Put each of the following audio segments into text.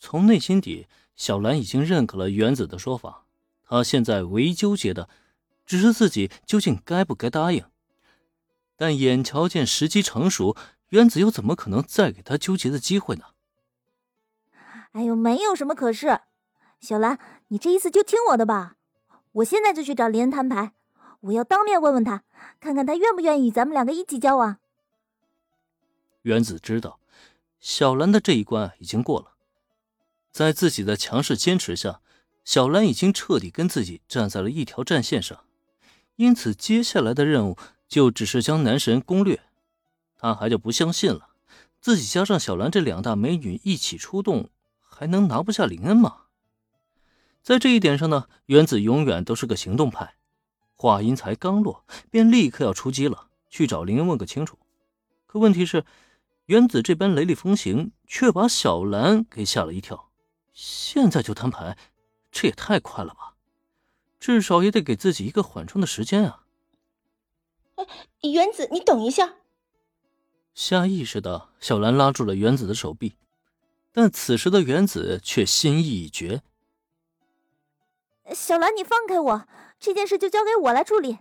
从内心底，小兰已经认可了原子的说法。她现在唯一纠结的，只是自己究竟该不该答应。但眼瞧见时机成熟，原子又怎么可能再给她纠结的机会呢？哎呦，没有什么可是。小兰，你这一次就听我的吧。我现在就去找林恩摊牌，我要当面问问他，看看他愿不愿意咱们两个一起交往。原子知道，小兰的这一关已经过了，在自己的强势坚持下，小兰已经彻底跟自己站在了一条战线上，因此接下来的任务就只是将男神攻略。他还就不相信了，自己加上小兰这两大美女一起出动，还能拿不下林恩吗？在这一点上呢，原子永远都是个行动派。话音才刚落，便立刻要出击了，去找林恩问个清楚。可问题是。原子这般雷厉风行，却把小兰给吓了一跳。现在就摊牌，这也太快了吧！至少也得给自己一个缓冲的时间啊！哎，原子，你等一下！下意识的，小兰拉住了原子的手臂，但此时的原子却心意已决。小兰，你放开我，这件事就交给我来处理。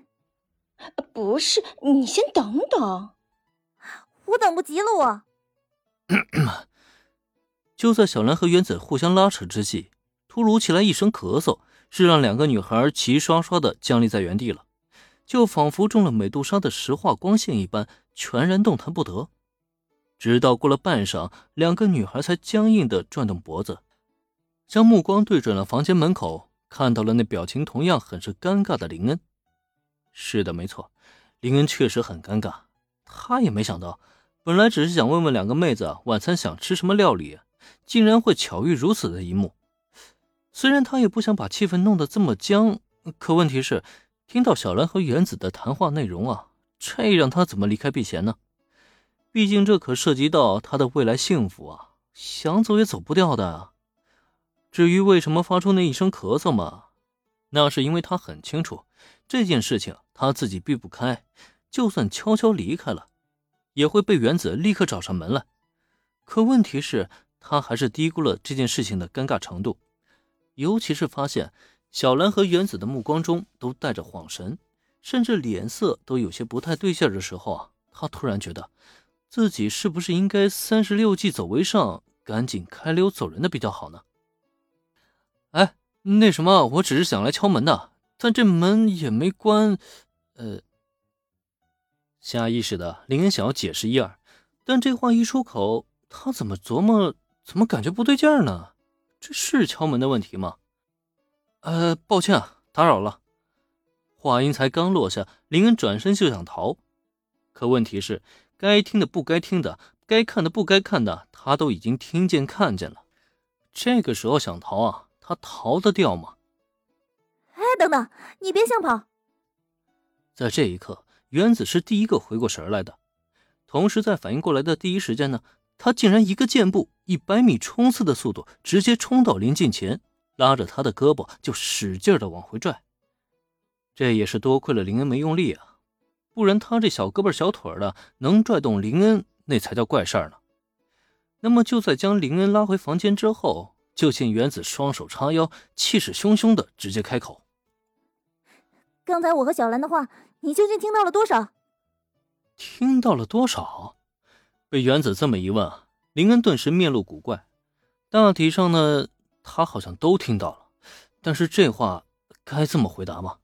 不是，你先等等。我等不及了，我。就在小兰和原子互相拉扯之际，突如其来一声咳嗽，是让两个女孩齐刷刷的僵立在原地了，就仿佛中了美杜莎的石化光线一般，全然动弹不得。直到过了半晌，两个女孩才僵硬的转动脖子，将目光对准了房间门口，看到了那表情同样很是尴尬的林恩。是的，没错，林恩确实很尴尬，他也没想到。本来只是想问问两个妹子晚餐想吃什么料理，竟然会巧遇如此的一幕。虽然他也不想把气氛弄得这么僵，可问题是，听到小兰和原子的谈话内容啊，这让他怎么离开避嫌呢？毕竟这可涉及到他的未来幸福啊，想走也走不掉的。至于为什么发出那一声咳嗽嘛，那是因为他很清楚这件事情他自己避不开，就算悄悄离开了。也会被原子立刻找上门来，可问题是，他还是低估了这件事情的尴尬程度。尤其是发现小兰和原子的目光中都带着恍神，甚至脸色都有些不太对劲的时候啊，他突然觉得自己是不是应该三十六计走为上，赶紧开溜走人的比较好呢？哎，那什么，我只是想来敲门的，但这门也没关，呃。下意识的，林恩想要解释一二，但这话一出口，他怎么琢磨，怎么感觉不对劲儿呢？这是敲门的问题吗？呃，抱歉啊，打扰了。话音才刚落下，林恩转身就想逃，可问题是，该听的不该听的，该看的不该看的，他都已经听见看见了。这个时候想逃啊，他逃得掉吗？哎，等等，你别想跑！在这一刻。原子是第一个回过神来的，同时在反应过来的第一时间呢，他竟然一个箭步，以百米冲刺的速度直接冲到林近前，拉着他的胳膊就使劲的往回拽。这也是多亏了林恩没用力啊，不然他这小胳膊小腿的能拽动林恩，那才叫怪事儿呢。那么就在将林恩拉回房间之后，就见原子双手叉腰，气势汹汹的直接开口：“刚才我和小兰的话。”你究竟听到了多少？听到了多少？被原子这么一问啊，林恩顿时面露古怪。大体上呢，他好像都听到了，但是这话该这么回答吗？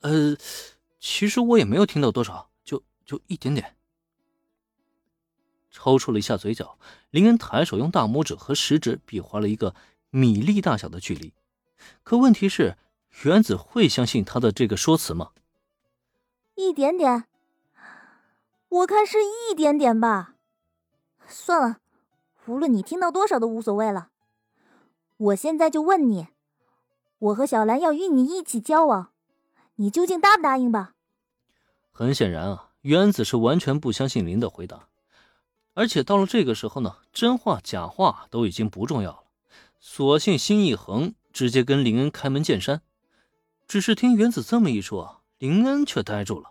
呃，其实我也没有听到多少，就就一点点。抽搐了一下嘴角，林恩抬手用大拇指和食指比划了一个米粒大小的距离。可问题是，原子会相信他的这个说辞吗？一点点，我看是一点点吧。算了，无论你听到多少都无所谓了。我现在就问你，我和小兰要与你一起交往，你究竟答不答应吧？很显然啊，原子是完全不相信林的回答，而且到了这个时候呢，真话假话都已经不重要了，索性心一横，直接跟林恩开门见山。只是听原子这么一说。林恩却呆住了，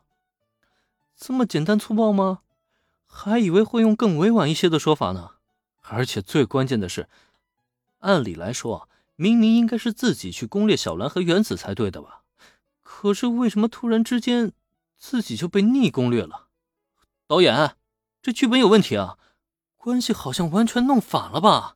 这么简单粗暴吗？还以为会用更委婉一些的说法呢。而且最关键的是，按理来说，明明应该是自己去攻略小兰和原子才对的吧？可是为什么突然之间自己就被逆攻略了？导演，这剧本有问题啊！关系好像完全弄反了吧？